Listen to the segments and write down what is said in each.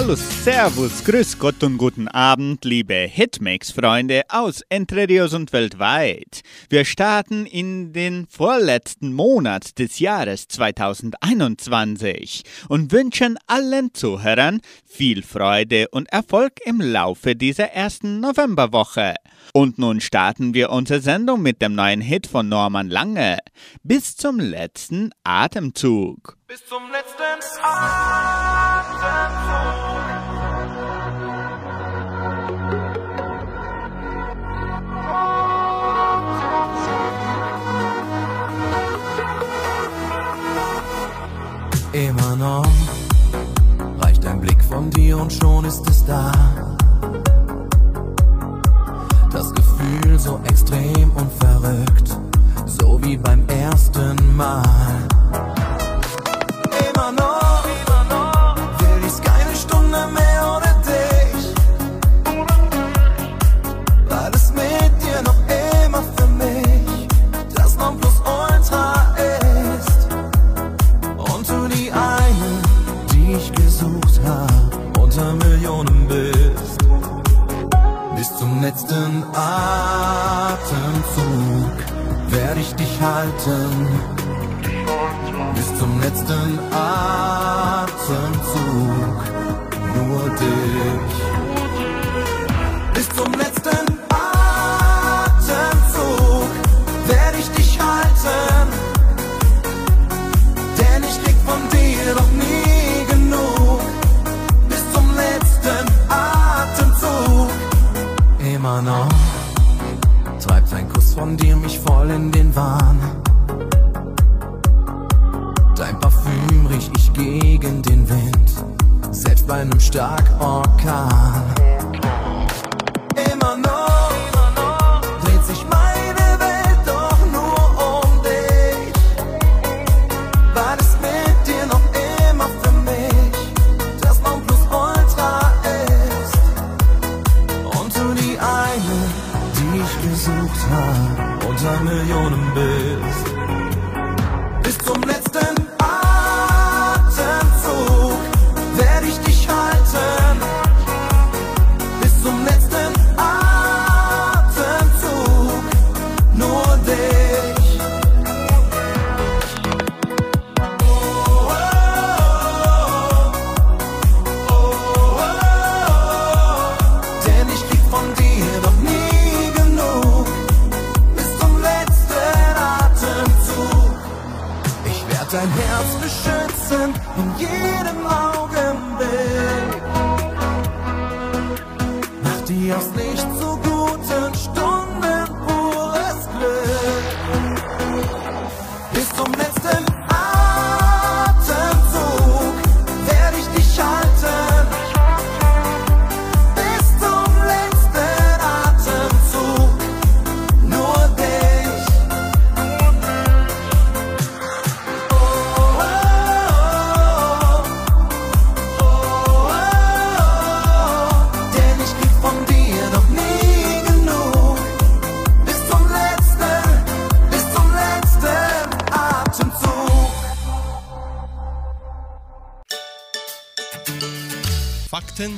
Hallo, Servus, Grüß Gott und guten Abend, liebe Hitmix-Freunde aus Entre Rios und weltweit. Wir starten in den vorletzten Monat des Jahres 2021 und wünschen allen Zuhörern viel Freude und Erfolg im Laufe dieser ersten Novemberwoche. Und nun starten wir unsere Sendung mit dem neuen Hit von Norman Lange. Bis zum letzten Atemzug. Bis zum letzten Atemzug. Immer noch reicht ein Blick von dir und schon ist es da. Das Gefühl so extrem und verrückt, so wie beim ersten Mal. Zum letzten Atemzug werde ich dich halten. Bis zum letzten Atemzug nur dich.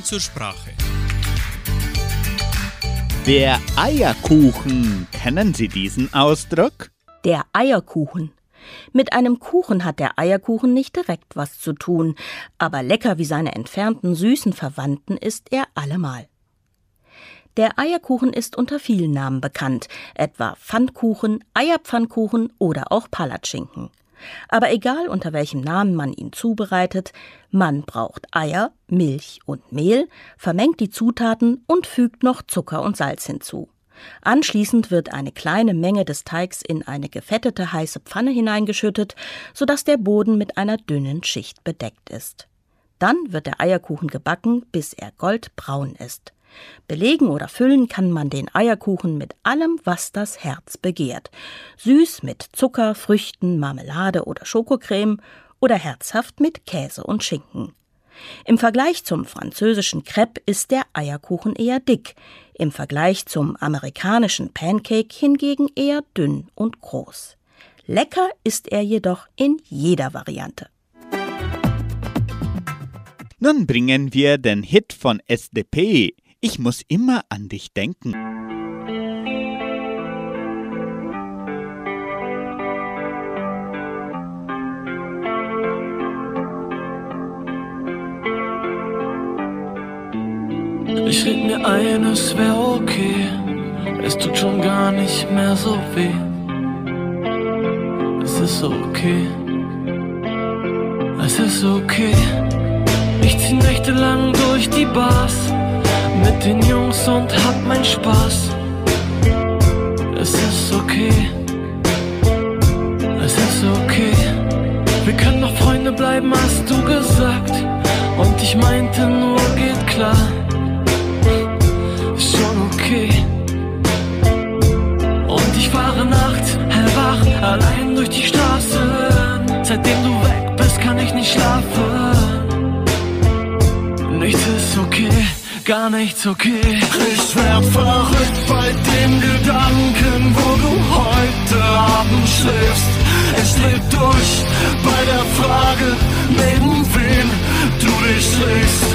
Fakten zur Sprache. Der Eierkuchen. Kennen Sie diesen Ausdruck? Der Eierkuchen. Mit einem Kuchen hat der Eierkuchen nicht direkt was zu tun, aber lecker wie seine entfernten süßen Verwandten ist er allemal. Der Eierkuchen ist unter vielen Namen bekannt, etwa Pfannkuchen, Eierpfannkuchen oder auch Palatschinken. Aber egal unter welchem Namen man ihn zubereitet, man braucht Eier, Milch und Mehl, vermengt die Zutaten und fügt noch Zucker und Salz hinzu. Anschließend wird eine kleine Menge des Teigs in eine gefettete heiße Pfanne hineingeschüttet, sodass der Boden mit einer dünnen Schicht bedeckt ist. Dann wird der Eierkuchen gebacken, bis er goldbraun ist. Belegen oder füllen kann man den Eierkuchen mit allem, was das Herz begehrt. Süß mit Zucker, Früchten, Marmelade oder Schokocreme oder herzhaft mit Käse und Schinken. Im Vergleich zum französischen Crepe ist der Eierkuchen eher dick. im Vergleich zum amerikanischen Pancake hingegen eher dünn und groß. Lecker ist er jedoch in jeder Variante. Nun bringen wir den Hit von SDP. Ich muss immer an dich denken. Ich red mir ein, es wär okay. Es tut schon gar nicht mehr so weh. Es ist okay. Es ist okay. Ich zieh nächtelang durch die Bars mit den Jungs und hab mein Spaß. Es ist okay. Es ist okay. Wir können noch Freunde bleiben, hast du gesagt. Und ich meinte nur, geht klar. Ist schon okay. Und ich fahre nachts hellwach, allein durch die Straßen. Gar nichts okay. Ich werd verrückt bei dem Gedanken, wo du heute Abend schläfst. Es lebt durch bei der Frage, neben wem du dich legst.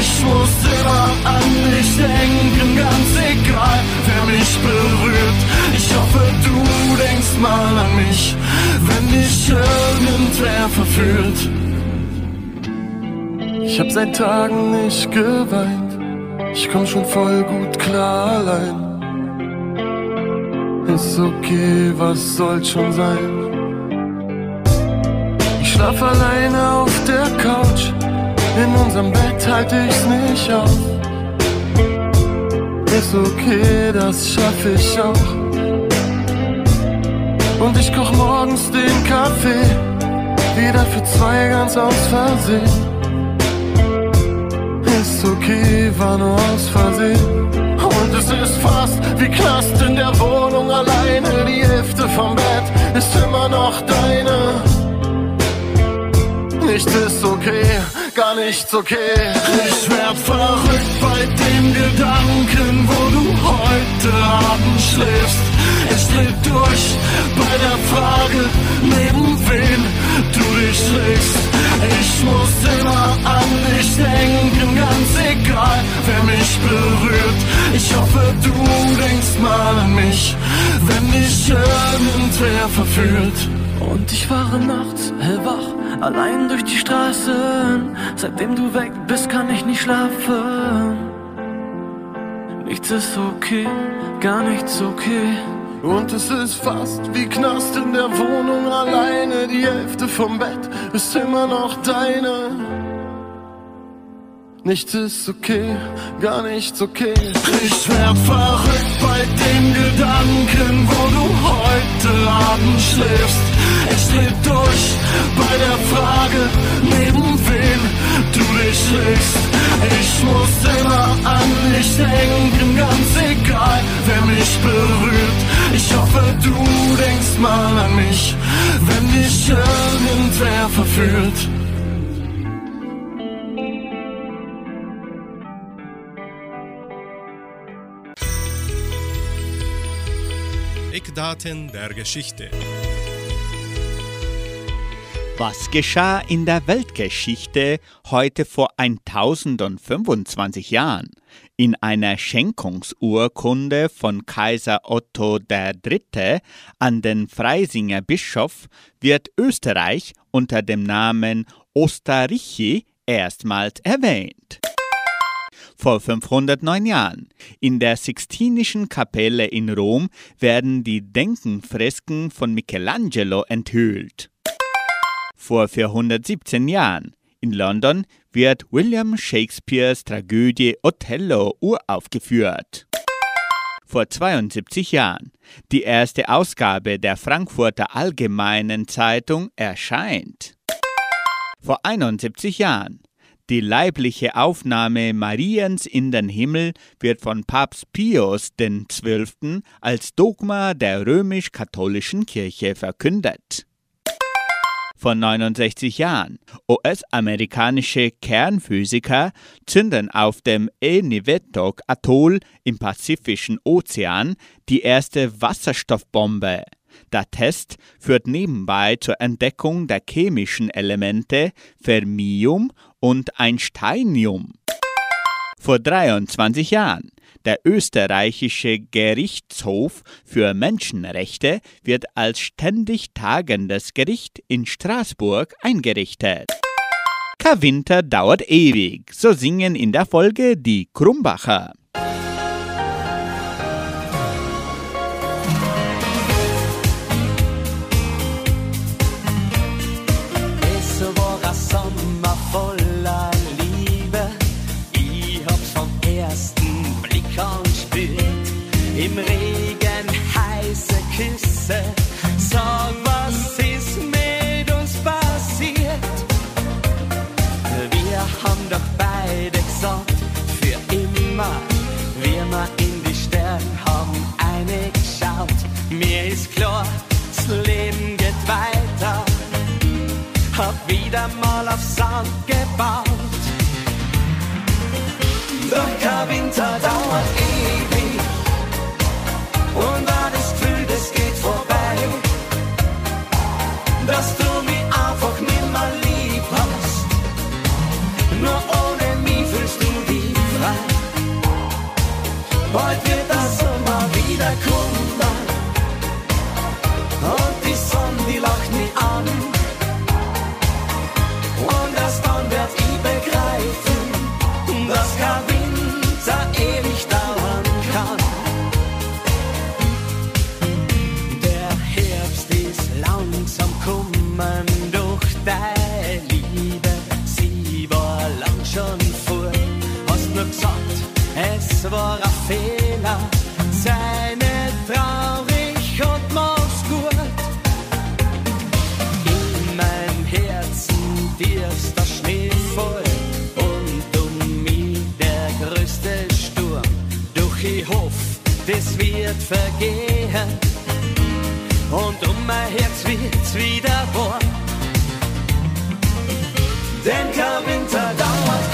Ich muss immer an dich denken, ganz egal, wer mich berührt. Ich hoffe, du denkst mal an mich, wenn dich irgendwer verführt. Ich hab seit Tagen nicht geweint. Ich komm schon voll gut klar allein. Ist okay, was soll schon sein? Ich schlaf alleine auf der Couch. In unserem Bett halt ich's nicht auf. Ist okay, das schaff ich auch. Und ich koch morgens den Kaffee. Wieder für zwei ganz aus Versehen ist okay, war nur aus Versehen. Und es ist fast wie Knast in der Wohnung alleine. Die Hälfte vom Bett ist immer noch deine. Nichts ist okay, gar nichts okay. Ich werd verrückt bei dem Gedanken, wo du heute Abend schläfst. Es lebt durch bei der Frage, neben wen du dich legst. Ich muss immer an dich denken, ganz egal, wer mich berührt. Ich hoffe, du denkst mal an mich, wenn dich irgendwer verführt. Und ich fahre nachts hellwach, allein durch die Straßen. Seitdem du weg bist, kann ich nicht schlafen. Nichts ist okay, gar nichts okay. Und es ist fast wie Knast in der Wohnung alleine. Die Hälfte vom Bett ist immer noch deine. Nichts ist okay, gar nichts okay. Ich werd verrückt bei dem Gedanken, wo du heute Abend schläfst. Es lebt durch bei der Frage, neben wem du dich legst. Ich muss immer an dich denken, ganz egal, wer mich berührt. Ich hoffe, du denkst mal an mich, wenn dich irgendwer verführt. Eckdaten der Geschichte. Was geschah in der Weltgeschichte heute vor 1025 Jahren? In einer Schenkungsurkunde von Kaiser Otto III. an den Freisinger Bischof wird Österreich unter dem Namen Ostarrîchi erstmals erwähnt. Vor 509 Jahren. In der Sixtinischen Kapelle in Rom werden die Denkenfresken von Michelangelo enthüllt. Vor 417 Jahren. In London wird William Shakespeares Tragödie Othello uraufgeführt. Vor 72 Jahren. Die erste Ausgabe der Frankfurter Allgemeinen Zeitung erscheint. Vor 71 Jahren. Die leibliche Aufnahme Mariens in den Himmel wird von Papst Pius XII. als Dogma der römisch-katholischen Kirche verkündet. Vor 69 Jahren. US-amerikanische Kernphysiker zünden auf dem Eniwetok-Atoll im Pazifischen Ozean die erste Wasserstoffbombe. Der Test führt nebenbei zur Entdeckung der chemischen Elemente Fermium und Einsteinium. Vor 23 Jahren. Der österreichische Gerichtshof für Menschenrechte wird als ständig tagendes Gericht in Straßburg eingerichtet. Kein Winter dauert ewig, so singen in der Folge die Krumbacher. Küsse. Sag, was ist mit uns passiert? Wir haben doch beide gesagt, für immer. Wir mal in die Sterne haben eine geschaut. Mir ist klar, das Leben geht weiter hab wieder mal auf Sand gebaut. Doch kein Winter dauert wird vergehen und um mein Herz wird's wieder warm. Denn kein Winter dauert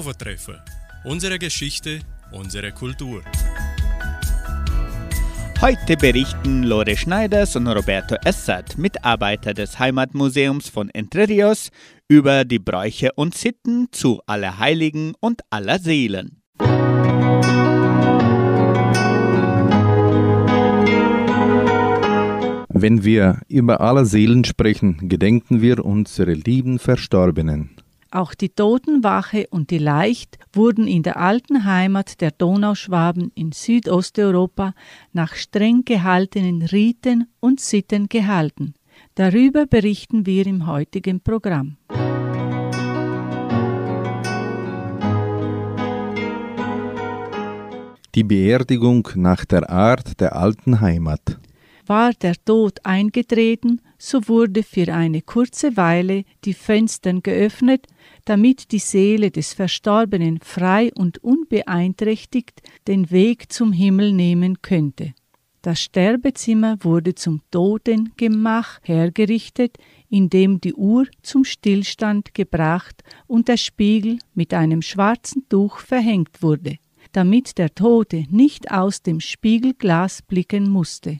Schwovertreffen. Unsere Geschichte, unsere Kultur. Heute berichten Lore Schneiders und Roberto Essert, Mitarbeiter des Heimatmuseums von Entre Rios, über die Bräuche und Sitten zu Allerheiligen und Allerseelen. Wenn wir über alle Seelen sprechen, gedenken wir unsere lieben Verstorbenen. Auch die Totenwache und die Leicht wurden in der alten Heimat der Donauschwaben in Südosteuropa nach streng gehaltenen Riten und Sitten gehalten. Darüber berichten wir im heutigen Programm. Die Beerdigung nach der Art der alten Heimat. War der Tod eingetreten, so wurde für eine kurze Weile die Fenster geöffnet, damit die Seele des Verstorbenen frei und unbeeinträchtigt den Weg zum Himmel nehmen könnte. Das Sterbezimmer wurde zum Totengemach hergerichtet, in dem die Uhr zum Stillstand gebracht und der Spiegel mit einem schwarzen Tuch verhängt wurde, damit der Tote nicht aus dem Spiegelglas blicken musste.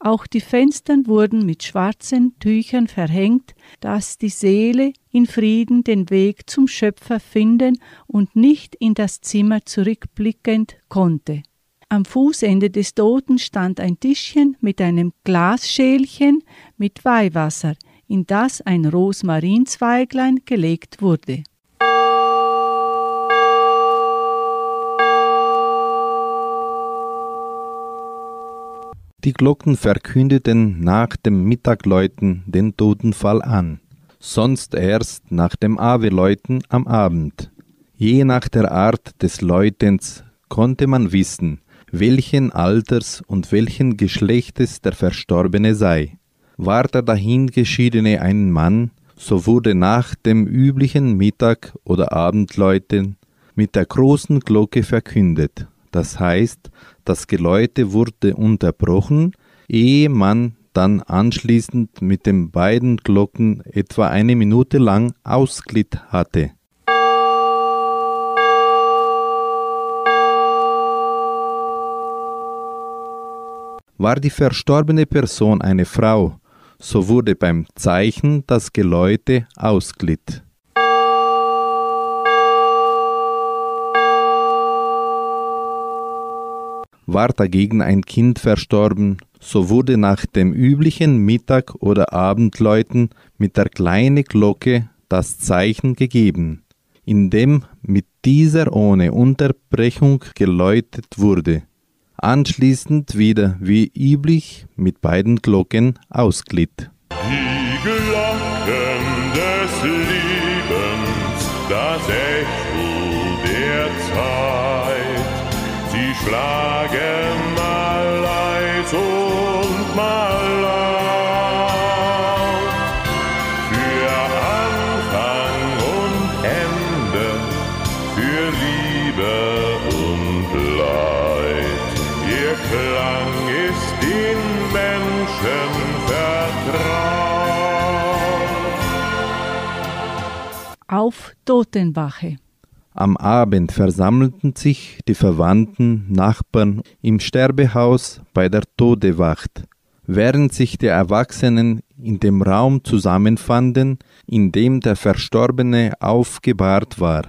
Auch die Fenster wurden mit schwarzen Tüchern verhängt, dass die Seele in Frieden den Weg zum Schöpfer finden und nicht in das Zimmer zurückblickend konnte. Am Fußende des Toten stand ein Tischchen mit einem Glasschälchen mit Weihwasser, in das ein Rosmarinzweiglein gelegt wurde. Die Glocken verkündeten nach dem Mittagläuten den Totenfall an, sonst erst nach dem Aweläuten am Abend. Je nach der Art des Läutens konnte man wissen, welchen Alters und welchen Geschlechtes der Verstorbene sei. War der dahingeschiedene ein Mann, so wurde nach dem üblichen Mittag- oder Abendläuten mit der großen Glocke verkündet. Das heißt, das Geläute wurde unterbrochen, ehe man dann anschließend mit den beiden Glocken etwa eine Minute lang ausglitt hatte. War die verstorbene Person eine Frau, so wurde beim Zeichen das Geläute ausglitt. War dagegen ein Kind verstorben, so wurde nach dem üblichen Mittag- oder Abendläuten mit der kleinen Glocke das Zeichen gegeben, indem mit dieser ohne Unterbrechung geläutet wurde, anschließend wieder wie üblich mit beiden Glocken ausglitt. Die Glocken des Lebens, das Echo der Zeit, sie schlagen mal laut. Für Anfang und Ende, für Liebe und Leid. Ihr Klang ist den Menschen vertraut. Auf Totenwache. Am Abend versammelten sich die Verwandten, Nachbarn im Sterbehaus bei der Todewacht, während sich die Erwachsenen in dem Raum zusammenfanden, in dem der Verstorbene aufgebahrt war.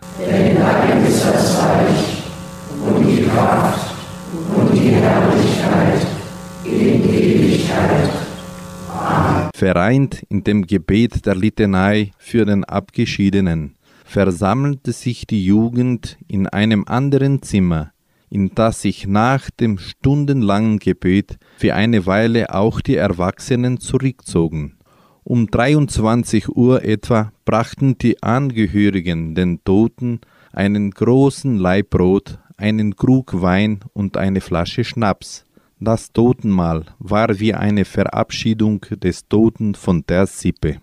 Vereint in dem Gebet der Litanei für den Abgeschiedenen versammelte sich die Jugend in einem anderen Zimmer, in das sich nach dem stundenlangen Gebet für eine Weile auch die Erwachsenen zurückzogen. Um 23 Uhr etwa brachten die Angehörigen den Toten einen großen Laib Brot, einen Krug Wein und eine Flasche Schnaps. Das Totenmahl war wie eine Verabschiedung des Toten von der Sippe.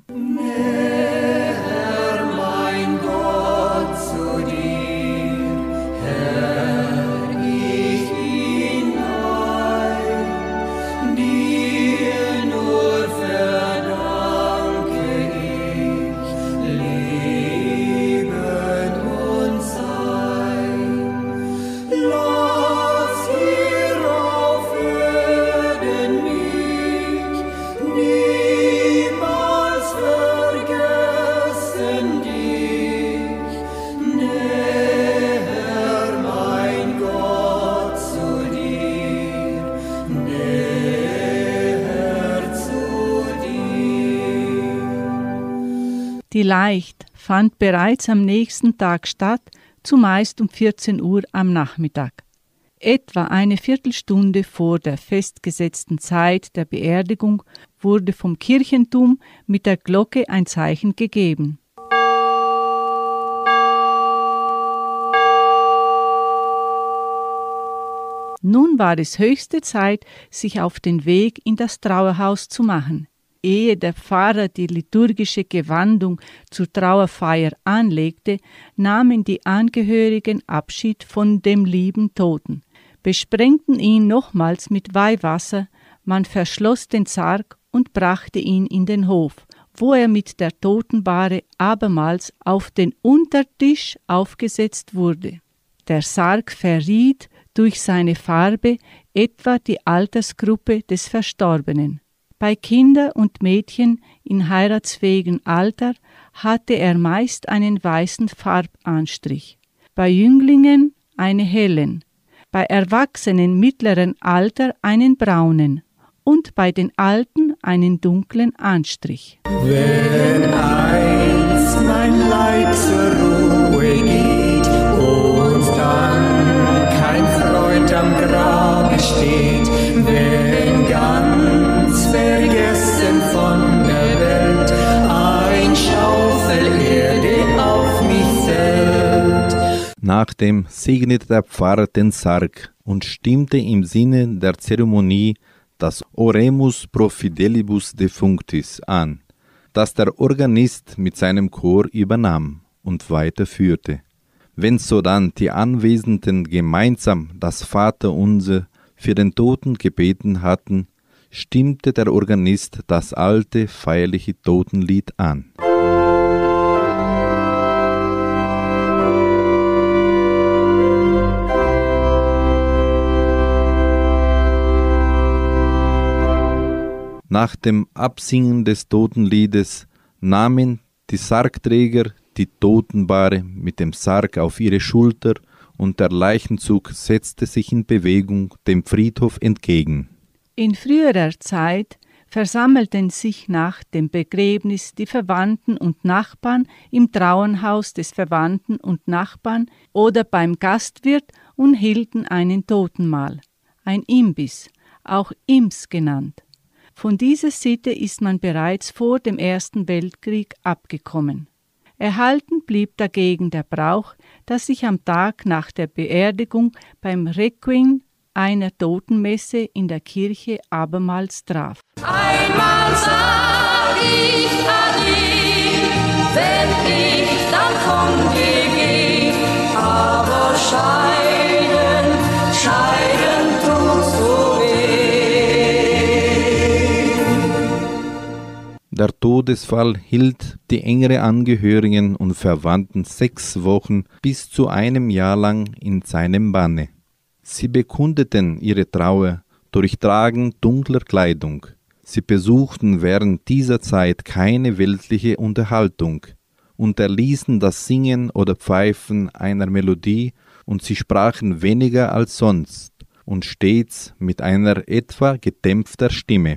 Die Leicht fand bereits am nächsten Tag statt, zumeist um 14 Uhr am Nachmittag. Etwa eine Viertelstunde vor der festgesetzten Zeit der Beerdigung wurde vom Kirchentum mit der Glocke ein Zeichen gegeben. Nun war es höchste Zeit, sich auf den Weg in das Trauerhaus zu machen. Ehe der Pfarrer die liturgische Gewandung zur Trauerfeier anlegte, nahmen die Angehörigen Abschied von dem lieben Toten, besprengten ihn nochmals mit Weihwasser, man verschloss den Sarg und brachte ihn in den Hof, wo er mit der Totenbahre abermals auf den Untertisch aufgesetzt wurde. Der Sarg verriet durch seine Farbe etwa die Altersgruppe des Verstorbenen. Bei Kindern und Mädchen in heiratsfähigem Alter hatte er meist einen weißen Farbanstrich, bei Jünglingen einen hellen, bei Erwachsenen mittleren Alter einen braunen. Und bei den Alten einen dunklen Anstrich. Wenn einst mein Leib zur fällt. Nachdem segnete der Pfarrer den Sarg und stimmte im Sinne der Zeremonie das Oremus pro fidelibus defunctis an, das der Organist mit seinem Chor übernahm und weiterführte. Wenn sodann die Anwesenden gemeinsam das Vaterunser für den Toten gebeten hatten, stimmte der Organist das alte feierliche Totenlied an. Nach dem Absingen des Totenliedes nahmen die Sargträger die Totenbahre mit dem Sarg auf ihre Schulter und der Leichenzug setzte sich in Bewegung dem Friedhof entgegen. In früherer Zeit versammelten sich nach dem Begräbnis die Verwandten und Nachbarn im Trauernhaus des Verwandten und Nachbarn oder beim Gastwirt und hielten einen Totenmahl, ein Imbiss, auch Ims genannt. Von dieser Sitte ist man bereits vor dem Ersten Weltkrieg abgekommen. Erhalten blieb dagegen der Brauch, dass sich am Tag nach der Beerdigung beim Requiem einer Totenmesse in der Kirche abermals traf. Einmal sag ich Der Todesfall hielt die engere Angehörigen und Verwandten sechs Wochen bis zu einem Jahr lang in seinem Banne. Sie bekundeten ihre Trauer durch Tragen dunkler Kleidung. Sie besuchten während dieser Zeit keine weltliche Unterhaltung, unterließen das Singen oder Pfeifen einer Melodie und sie sprachen weniger als sonst und stets mit einer etwa gedämpfter Stimme.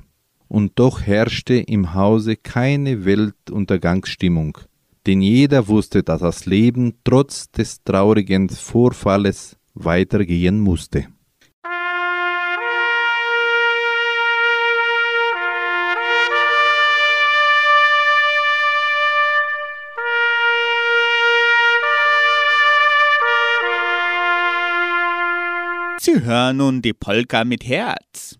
Und doch herrschte im Hause keine Weltuntergangsstimmung, denn jeder wusste, dass das Leben trotz des traurigen Vorfalles weitergehen musste. Sie hören nun die Polka mit Herz.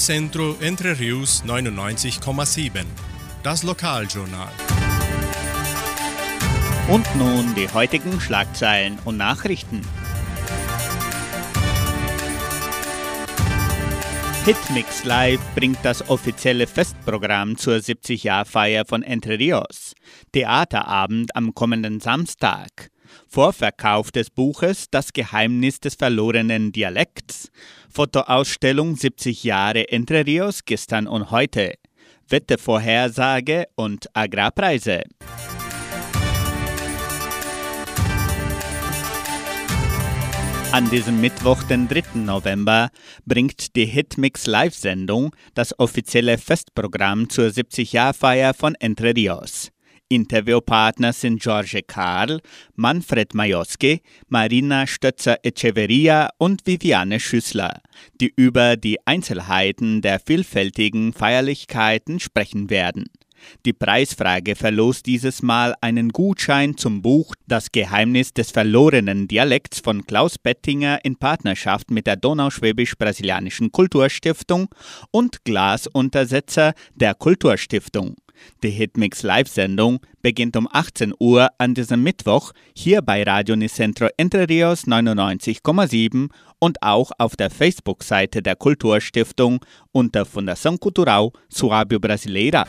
Unicentro Entre Rius 99,7. Das Lokaljournal. Und nun die heutigen Schlagzeilen und Nachrichten. Hitmix Live bringt das offizielle Festprogramm zur 70-Jahr-Feier von Entre Rios. Theaterabend am kommenden Samstag. Vorverkauf des Buches Das Geheimnis des verlorenen Dialekts. Fotoausstellung 70 Jahre Entre Rios gestern und heute. Wettervorhersage und Agrarpreise. An diesem Mittwoch, den 3. November, bringt die Hitmix Live-Sendung das offizielle Festprogramm zur 70-Jahr-Feier von Entre Rios. Interviewpartner sind George Karl, Manfred Majowski, Marina Stötzer-Echeverria und Viviane Schüssler, die über die Einzelheiten der vielfältigen Feierlichkeiten sprechen werden. Die Preisfrage verlost dieses Mal einen Gutschein zum Buch Das Geheimnis des verlorenen Dialekts von Klaus Bettinger in Partnerschaft mit der Donauschwäbisch-Brasilianischen Kulturstiftung und Glasuntersetzer der Kulturstiftung. Die Hitmix Live-Sendung beginnt um 18 Uhr an diesem Mittwoch hier bei Radio Nicentro Entre Rios 99,7 und auch auf der Facebook-Seite der Kulturstiftung unter Fundação Cultural Suábio Brasileira.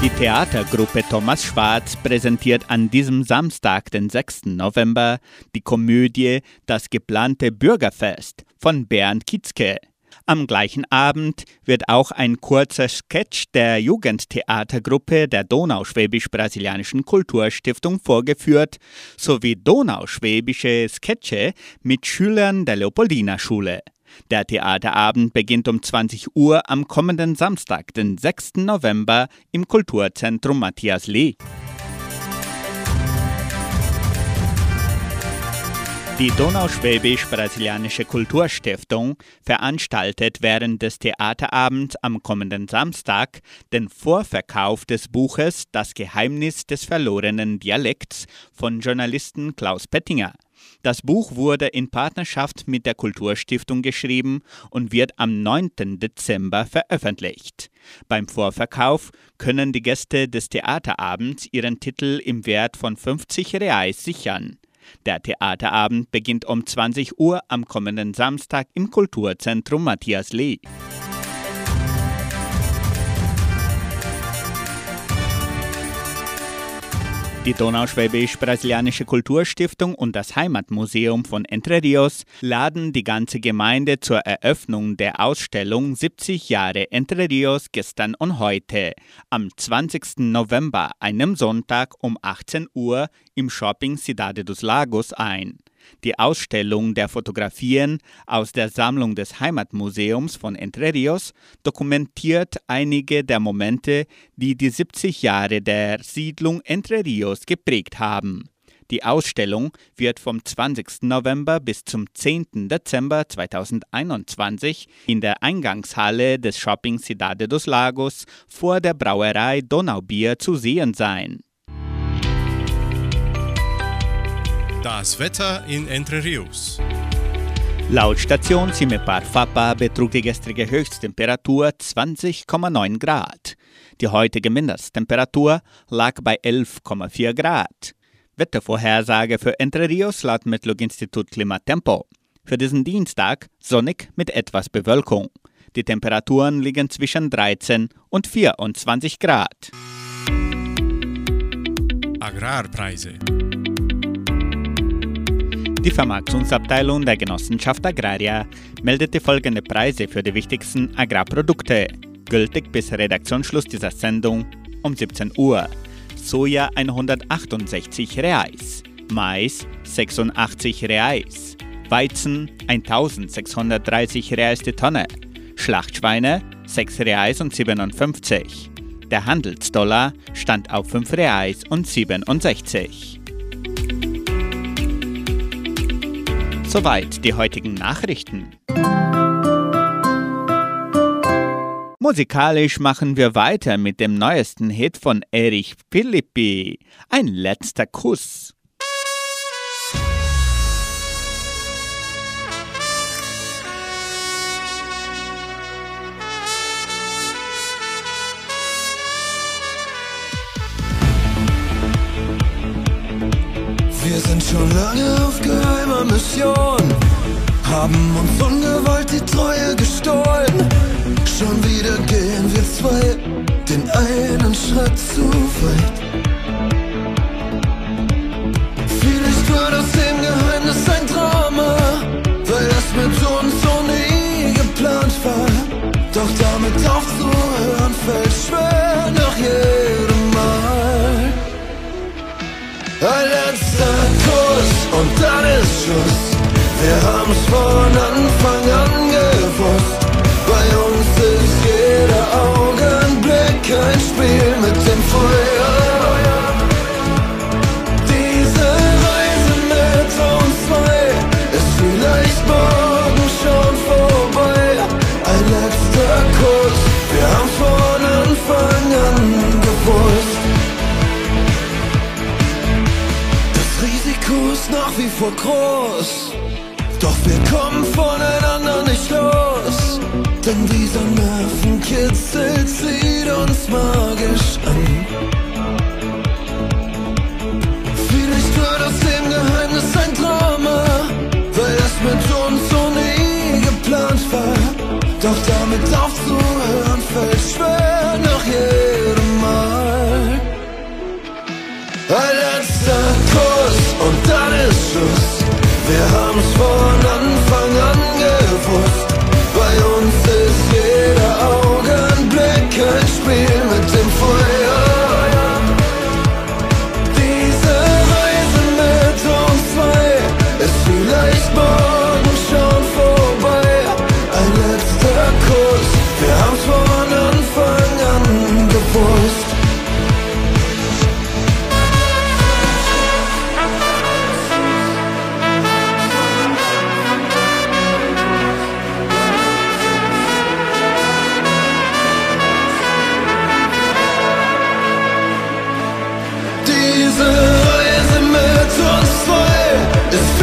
Die Theatergruppe Thomas Schwarz präsentiert an diesem Samstag, den 6. November, die Komödie Das geplante Bürgerfest von Bernd Kitzke. Am gleichen Abend wird auch ein kurzer Sketch der Jugendtheatergruppe der Donauschwäbisch-Brasilianischen Kulturstiftung vorgeführt, sowie donauschwäbische Sketche mit Schülern der Leopoldina-Schule. Der Theaterabend beginnt um 20 Uhr am kommenden Samstag, den 6. November, im Kulturzentrum Matthias Lee. Die Donauschwäbisch-Brasilianische Kulturstiftung veranstaltet während des Theaterabends am kommenden Samstag den Vorverkauf des Buches Das Geheimnis des verlorenen Dialekts von Journalisten Klaus Pettinger. Das Buch wurde in Partnerschaft mit der Kulturstiftung geschrieben und wird am 9. Dezember veröffentlicht. Beim Vorverkauf können die Gäste des Theaterabends ihren Titel im Wert von 50 Reais sichern. Der Theaterabend beginnt um 20 Uhr am kommenden Samstag im Kulturzentrum Matthias Lee. Die Donauschwäbisch-Brasilianische Kulturstiftung und das Heimatmuseum von Entre Rios laden die ganze Gemeinde zur Eröffnung der Ausstellung 70 Jahre Entre Rios gestern und heute am 20. November, einem Sonntag um 18 Uhr im Shopping Cidade dos Lagos ein. Die Ausstellung der Fotografien aus der Sammlung des Heimatmuseums von Entre Rios dokumentiert einige der Momente, die die 70 Jahre der Siedlung Entre Rios geprägt haben. Die Ausstellung wird vom 20. November bis zum 10. Dezember 2021 in der Eingangshalle des Shopping Cidade dos Lagos vor der Brauerei Donaubier zu sehen sein. Das Wetter in Entre Rios. Laut Station Cimepar Fapa betrug die gestrige Höchsttemperatur 20,9 Grad. Die heutige Mindesttemperatur lag bei 11,4 Grad. Wettervorhersage für Entre Rios laut Metlog-Institut Klimatempo. Für diesen Dienstag sonnig mit etwas Bewölkung. Die Temperaturen liegen zwischen 13 und 24 Grad. Agrarpreise. Die Vermarktungsabteilung der Genossenschaft Agraria meldete folgende Preise für die wichtigsten Agrarprodukte, gültig bis Redaktionsschluss dieser Sendung um 17 Uhr. Soja 168 Reais, Mais 86 Reais, Weizen 1630 Reais die Tonne, Schlachtschweine 6 Reais und 57. Der Handelsdollar stand auf 5 Reais und 67. Soweit die heutigen Nachrichten. Musikalisch machen wir weiter mit dem neuesten Hit von Erich Philippi. Ein letzter Kuss. Wir sind schon lange auf geheimer Mission, haben uns ungewollt die Treue gestohlen. Schon wieder gehen wir zwei den einen Schritt zu weit. Vielleicht war das im Geheimnis ein Drama, haben's von Anfang an gewusst. Bei uns ist jeder Augenblick ein Spiel mit dem Feuer. Diese Reise mit uns zwei ist vielleicht morgen schon vorbei. Ein letzter Kuss, wir haben's von Anfang an gewusst. Das Risiko ist nach wie vor groß. Wir kommen voneinander nicht los. Denn dieser Nervenkitzel zieht uns magisch an. Vielleicht war das im Geheimnis ein Drama, Wir haben's von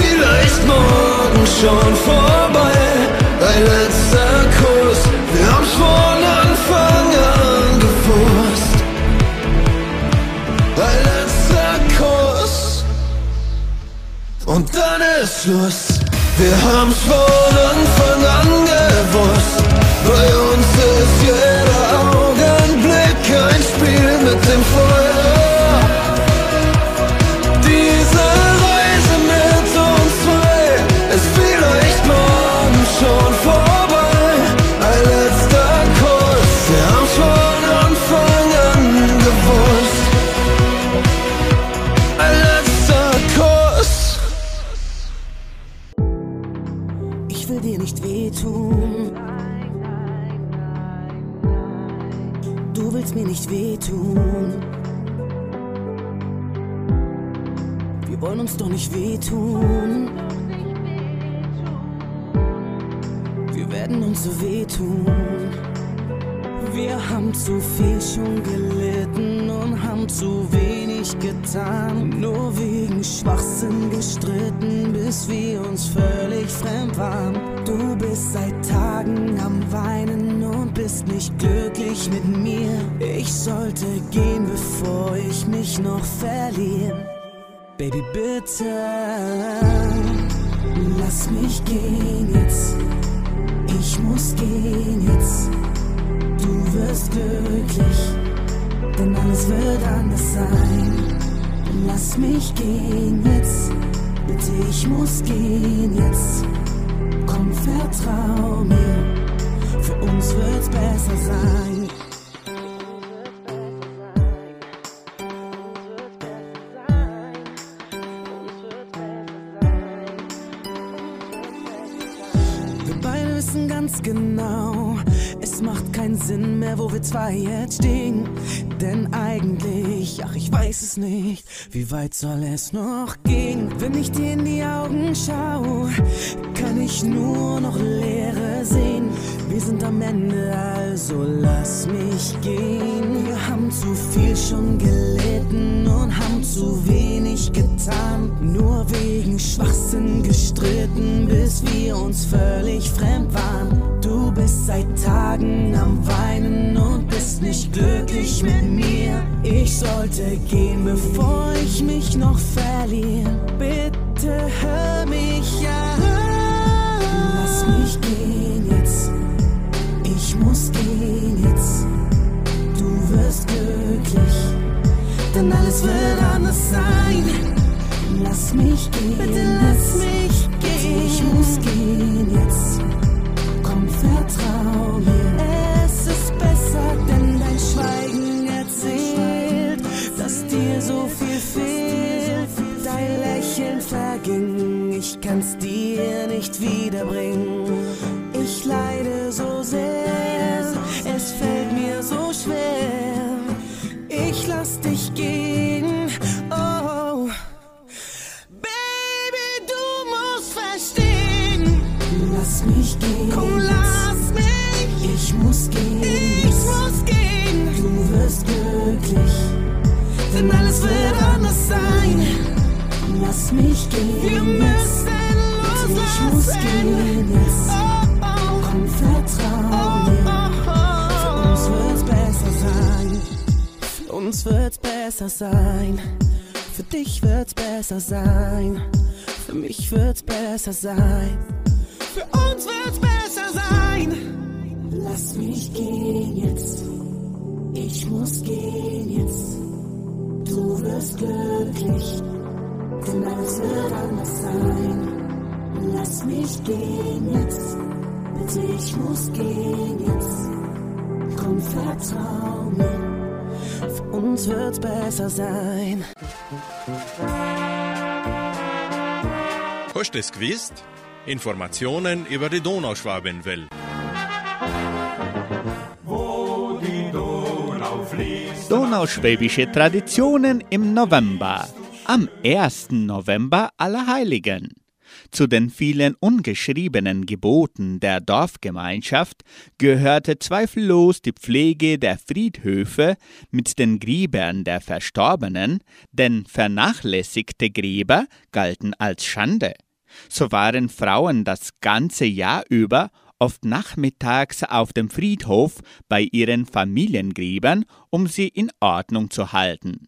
vielleicht morgen schon vorbei. Ein letzter Kuss, wir haben's von Anfang an gewusst. Ein letzter Kuss und dann ist Schluss. Wir haben's von Anfang wenig Lass mich gehen jetzt, bitte, ich muss gehen jetzt. Komm, vertrau mir, für uns wird's besser sein. Wir beide wissen ganz genau, es macht keinen Sinn mehr, wo wir zwei jetzt stehen. Denn eigentlich, ach, ich weiß es nicht, wie weit soll es noch gehen? Wenn ich dir in die Augen schau, kann ich nur noch Leere sehen. Wir sind am Ende, also lass mich gehen. Wir haben zu viel schon gelitten und haben zu wenig getan. Nur wegen Schwachsinn gestritten, bis wir uns völlig fremd waren. Du bist seit Tagen am Weinen und bist nicht glücklich mit mir. Ich sollte gehen, bevor ich mich noch verliere. Bitte hör mich an. Lass mich gehen jetzt. Ich muss gehen jetzt. Du wirst glücklich, denn alles wird anders sein. Lass mich gehen. Bitte lass mich gehen. Ich muss gehen jetzt. Kann's dir nicht wiederbringen. Ich leide so sehr, es fällt mir so schwer. Ich lass dich gehen, oh. Baby, du musst verstehen. Lass mich gehen. Ich muss gehen. Du wirst glücklich, denn alles wird anders sein. Lass mich gehen. Wir müssen. Ich muss gehen jetzt. Komm, vertrau mir. Für uns wird's besser sein. Für uns wird's besser sein. Für dich wird's besser sein. Für mich wird's besser sein. Für uns wird's besser sein. Lass mich gehen jetzt. Ich muss gehen jetzt. Du wirst glücklich, denn alles wird anders sein. Lass mich gehen jetzt. Bitte, ich muss gehen jetzt. Komm, vertrau mir. Für uns wird's besser sein. Hast du es gewusst? Informationen über die Donauschwabenwelle. Wo die Donau fließt. Donauschwäbische Traditionen im November. Am 1. November Allerheiligen. Zu den vielen ungeschriebenen Geboten der Dorfgemeinschaft gehörte zweifellos die Pflege der Friedhöfe mit den Gräbern der Verstorbenen, denn vernachlässigte Gräber galten als Schande. So waren Frauen das ganze Jahr über oft nachmittags auf dem Friedhof bei ihren Familiengräbern, um sie in Ordnung zu halten.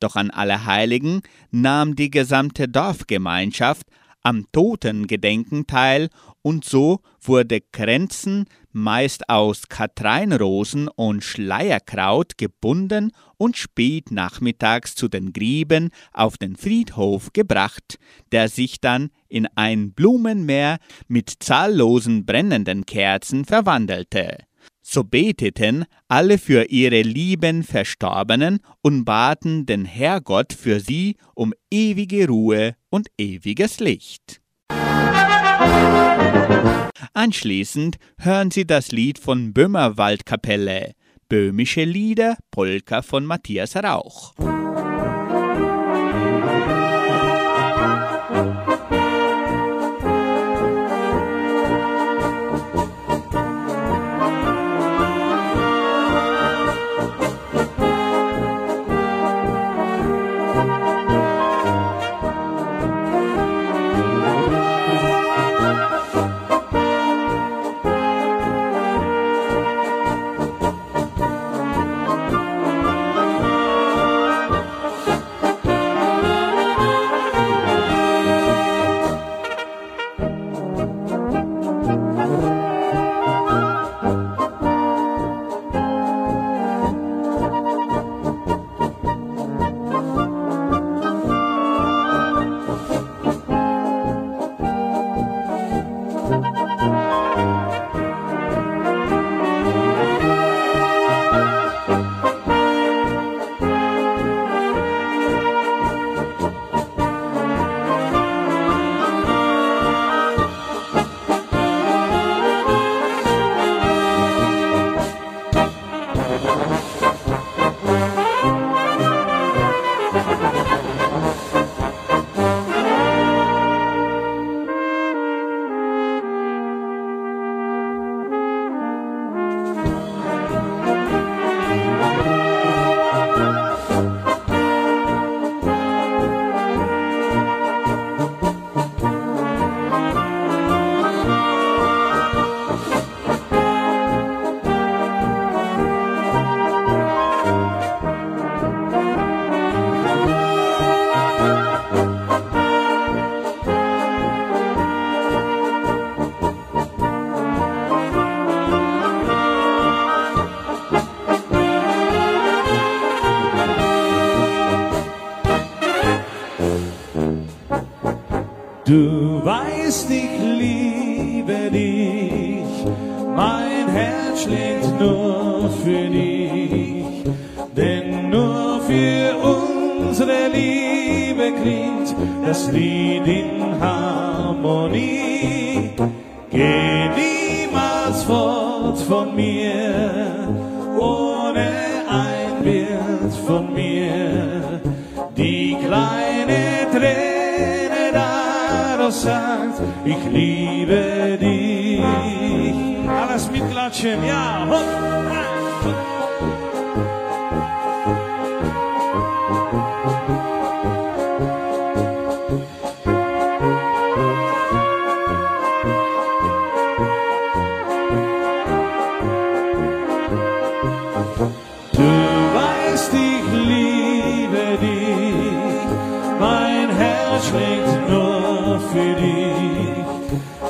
Doch an Allerheiligen nahm die gesamte Dorfgemeinschaft am Totengedenken teil und so wurde Kränzen meist aus Katreinrosen und Schleierkraut gebunden und spät nachmittags zu den Gräben auf den Friedhof gebracht, der sich dann in ein Blumenmeer mit zahllosen brennenden Kerzen verwandelte. So beteten alle für ihre lieben Verstorbenen und baten den Herrgott für sie um ewige Ruhe und ewiges Licht. Anschließend hören Sie das Lied von Böhmerwaldkapelle, Böhmische Lieder, Polka von Matthias Rauch.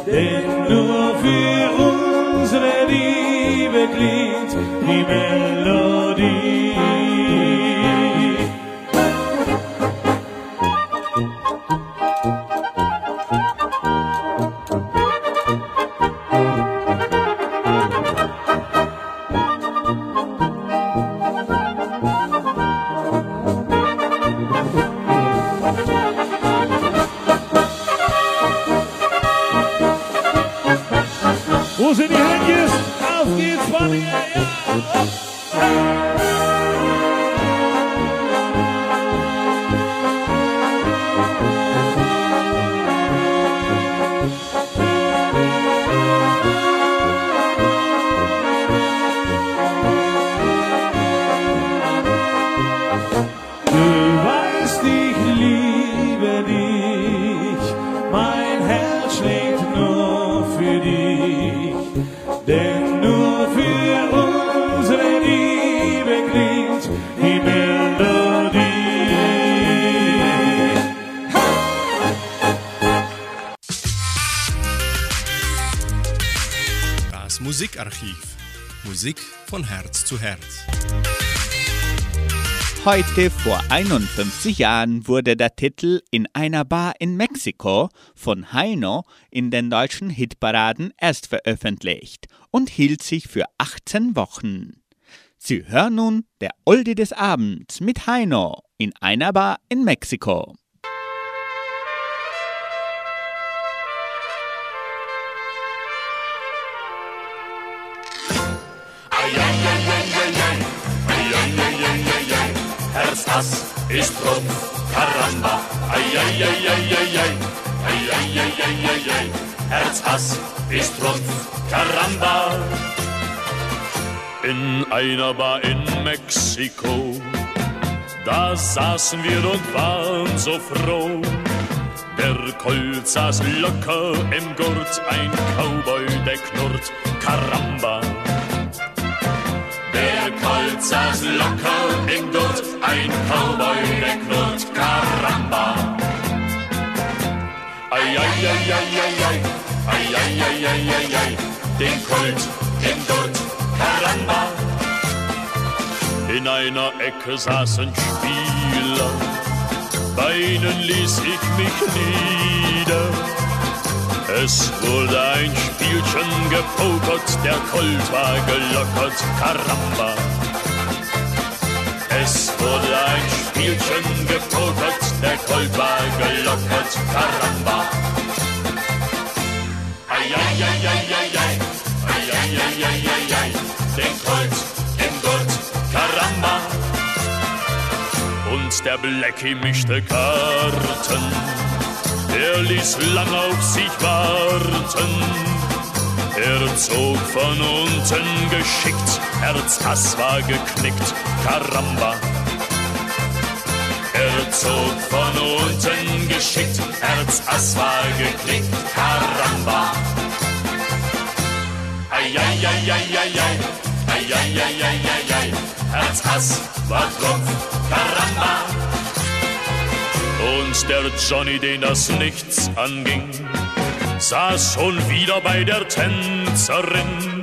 Denn nur für unsere Liebe klingt die Melodie. Herz zu Herz. Heute vor 51 Jahren wurde der Titel In einer Bar in Mexiko von Heino in den deutschen Hitparaden erst veröffentlicht und hielt sich für 18 Wochen. Sie hören nun der Oldie des Abends mit Heino in einer Bar in Mexiko. Herzhass ist Trumpf, Karamba, eieieiei, eieieiei, Herzhass ist Trumpf, Karamba. In einer Bar in Mexiko, da saßen wir und waren so froh. Der Colt saß locker im Gurt, ein Cowboy, der knurrt, Karamba. Der Colt saß locker im Gurt, ein Cowboy, der knurrt, Karamba. Eieieiei, eieieiei, den Colt im Gurt, Karamba. In einer Ecke saßen Spieler, bei ihnen ließ ich mich nieder. Es wurde ein Spielchen gepokert, der Colt war gelockert, Karamba. Es wurde ein Spielchen gepokert, der Colt war gelockert, Karamba. Eieieiei, eieieiei, den Colt im Gurt, Karamba. Und der Blackie mischte Karten er ließ lang auf sich warten. Er zog von unten geschickt, Herzhass war geknickt, Karamba. Er zog von unten geschickt, Herzass war geknickt, Karamba. Eieieiei, eieieiei, Herzass war Tropf, Karamba. Und der Johnny, den das nichts anging, saß schon wieder bei der Tänzerin.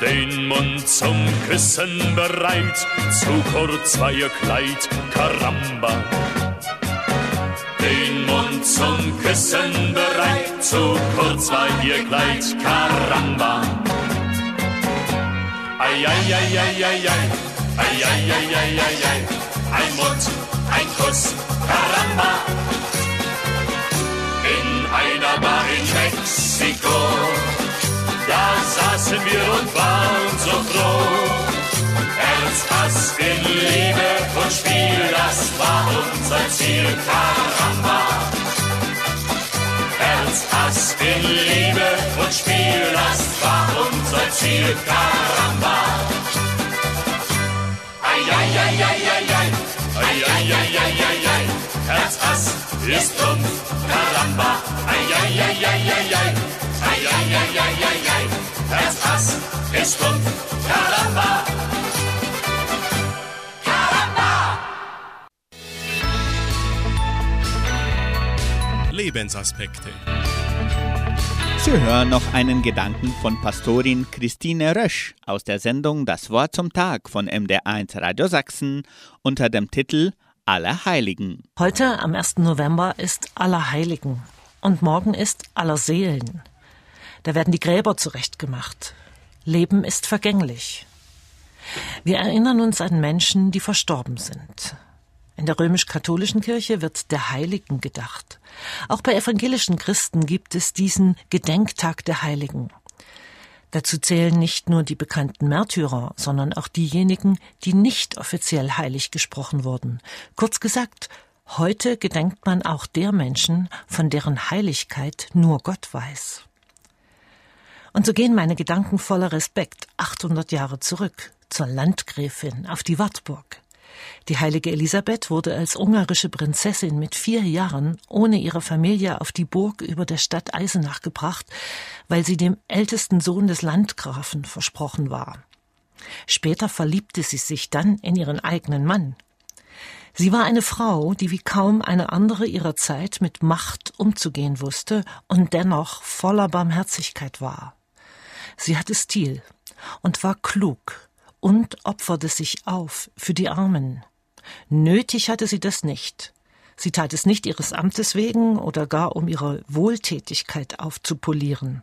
Den Mund zum Küssen bereit, zu kurz war ihr Kleid, Karamba. Den Mund zum Küssen bereit, zu kurz war ihr Kleid, Karamba. Ei, ei, ei, ei, ei, ei, ei, ei, ei, ei, ei, ei, ein Mund, ein Kuss, Karamba. Da saßen wir und waren so froh. Ernst, Hass in Liebe und Spiel, das war unser Ziel. Karamba. Ernst, Hass in Liebe und Spiel, das war unser Ziel. Karamba. Ei, ei, ei, ei, ei, ei. Ei, ei, ei, ei, ei, ei. Herz, Hass ist dumpf, Karamba, ei, ei, ei, ei, ei, ei. Herz, Hass ist dumpf, Karamba. Lebensaspekte. Sie hören noch einen Gedanken von Pastorin Christine Rösch aus der Sendung Das Wort zum Tag von MDR1 Radio Sachsen unter dem Titel Allerheiligen. Heute, am 1. November, ist Allerheiligen und morgen ist Allerseelen. Da werden die Gräber zurechtgemacht. Leben ist vergänglich. Wir erinnern uns an Menschen, die verstorben sind. In der römisch-katholischen Kirche wird der Heiligen gedacht. Auch bei evangelischen Christen gibt es diesen Gedenktag der Heiligen. Dazu zählen nicht nur die bekannten Märtyrer, sondern auch diejenigen, die nicht offiziell heilig gesprochen wurden. Kurz gesagt, heute gedenkt man auch der Menschen, von deren Heiligkeit nur Gott weiß. Und so gehen meine Gedanken voller Respekt 800 Jahre zurück zur Landgräfin auf die Wartburg. Die heilige Elisabeth wurde als ungarische Prinzessin mit vier Jahren ohne ihre Familie auf die Burg über der Stadt Eisenach gebracht, weil sie dem ältesten Sohn des Landgrafen versprochen war. Später verliebte sie sich dann in ihren eigenen Mann. Sie war eine Frau, die wie kaum eine andere ihrer Zeit mit Macht umzugehen wusste und dennoch voller Barmherzigkeit war. Sie hatte Stil und war klug und opferte sich auf für die Armen. Nötig hatte sie das nicht. Sie tat es nicht ihres Amtes wegen oder gar um ihre Wohltätigkeit aufzupolieren.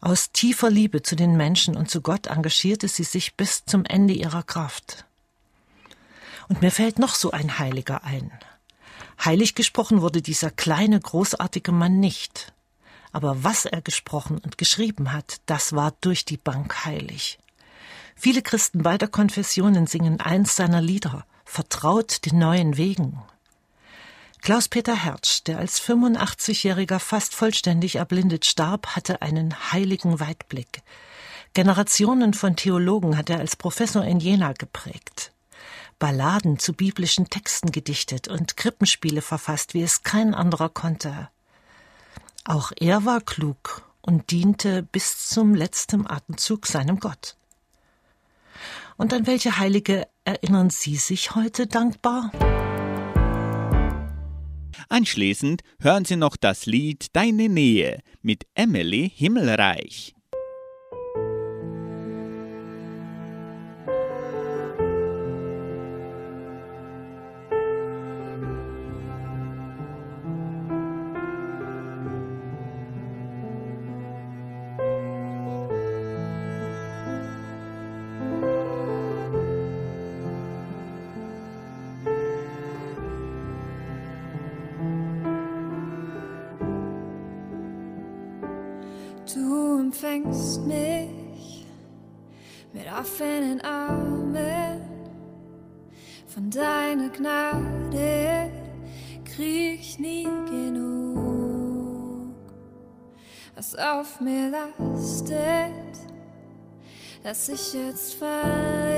Aus tiefer Liebe zu den Menschen und zu Gott engagierte sie sich bis zum Ende ihrer Kraft. Und mir fällt noch so ein Heiliger ein. Heilig gesprochen wurde dieser kleine, großartige Mann nicht. Aber was er gesprochen und geschrieben hat, das war durch die Bank heilig. Viele Christen beider Konfessionen singen eins seiner Lieder, vertraut den neuen Wegen. Klaus-Peter Hertz, der als 85-Jähriger fast vollständig erblindet starb, hatte einen heiligen Weitblick. Generationen von Theologen hat er als Professor in Jena geprägt. Balladen zu biblischen Texten gedichtet und Krippenspiele verfasst, wie es kein anderer konnte. Auch er war klug und diente bis zum letzten Atemzug seinem Gott. Und an welche Heilige erinnern Sie sich heute dankbar? Anschließend hören Sie noch das Lied Deine Nähe mit Emily Himmelreich. belastet, dass ich jetzt verletzt.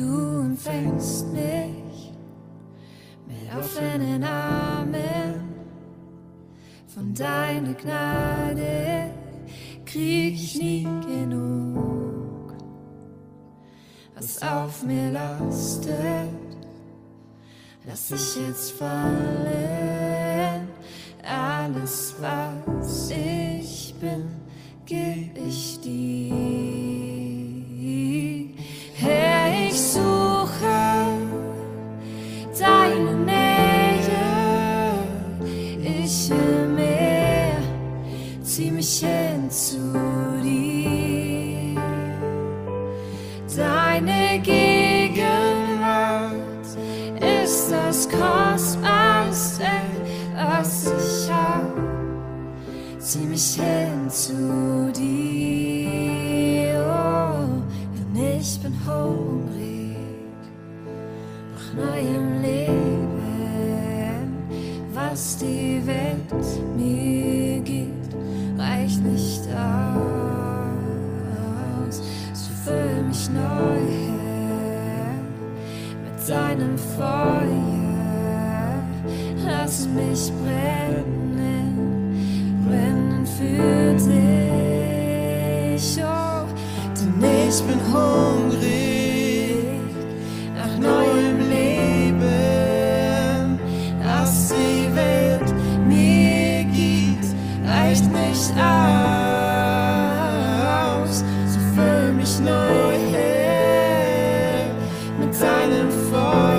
Empfängst mich mit offenen Armen. Von deiner Gnade krieg ich nie genug. Was auf mir lastet, lass ich jetzt fallen. Alles, was ich bin, geb ich dir. Deinem Feuer.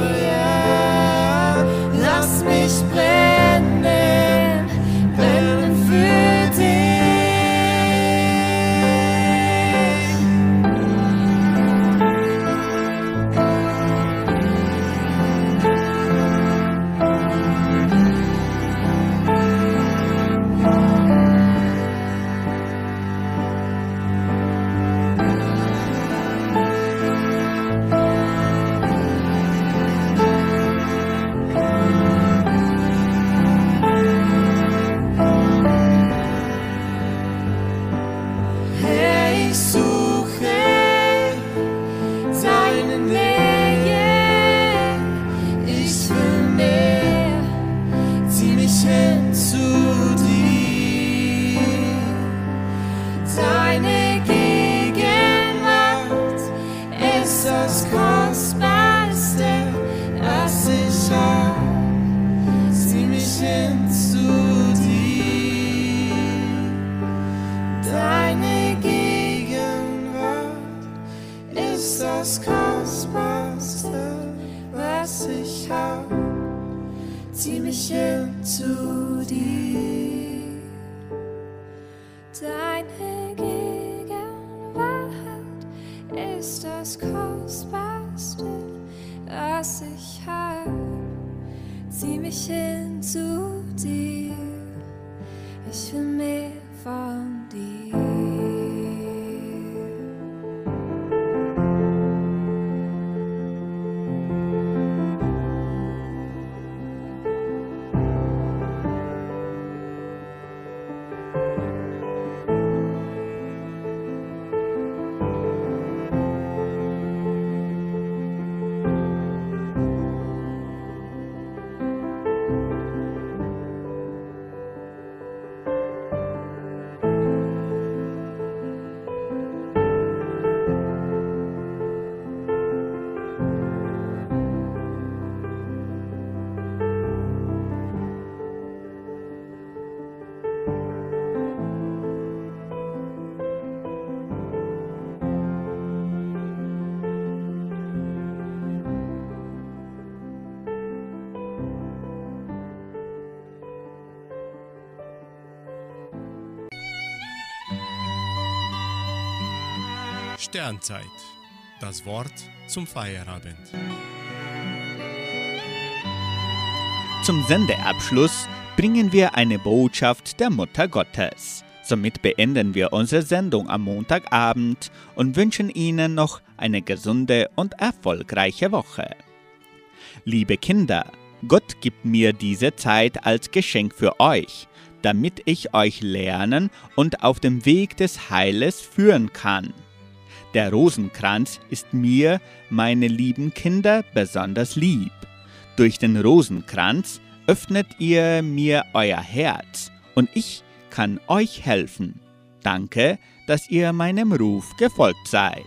Sternzeit. Das Wort zum Feierabend. Zum Sendeabschluss bringen wir eine Botschaft der Mutter Gottes. Somit beenden wir unsere Sendung am Montagabend und wünschen Ihnen noch eine gesunde und erfolgreiche Woche. Liebe Kinder, Gott gibt mir diese Zeit als Geschenk für euch, damit ich euch lernen und auf dem Weg des Heiles führen kann. Der Rosenkranz ist mir, meine lieben Kinder, besonders lieb. Durch den Rosenkranz öffnet ihr mir euer Herz und ich kann euch helfen. Danke, dass ihr meinem Ruf gefolgt seid.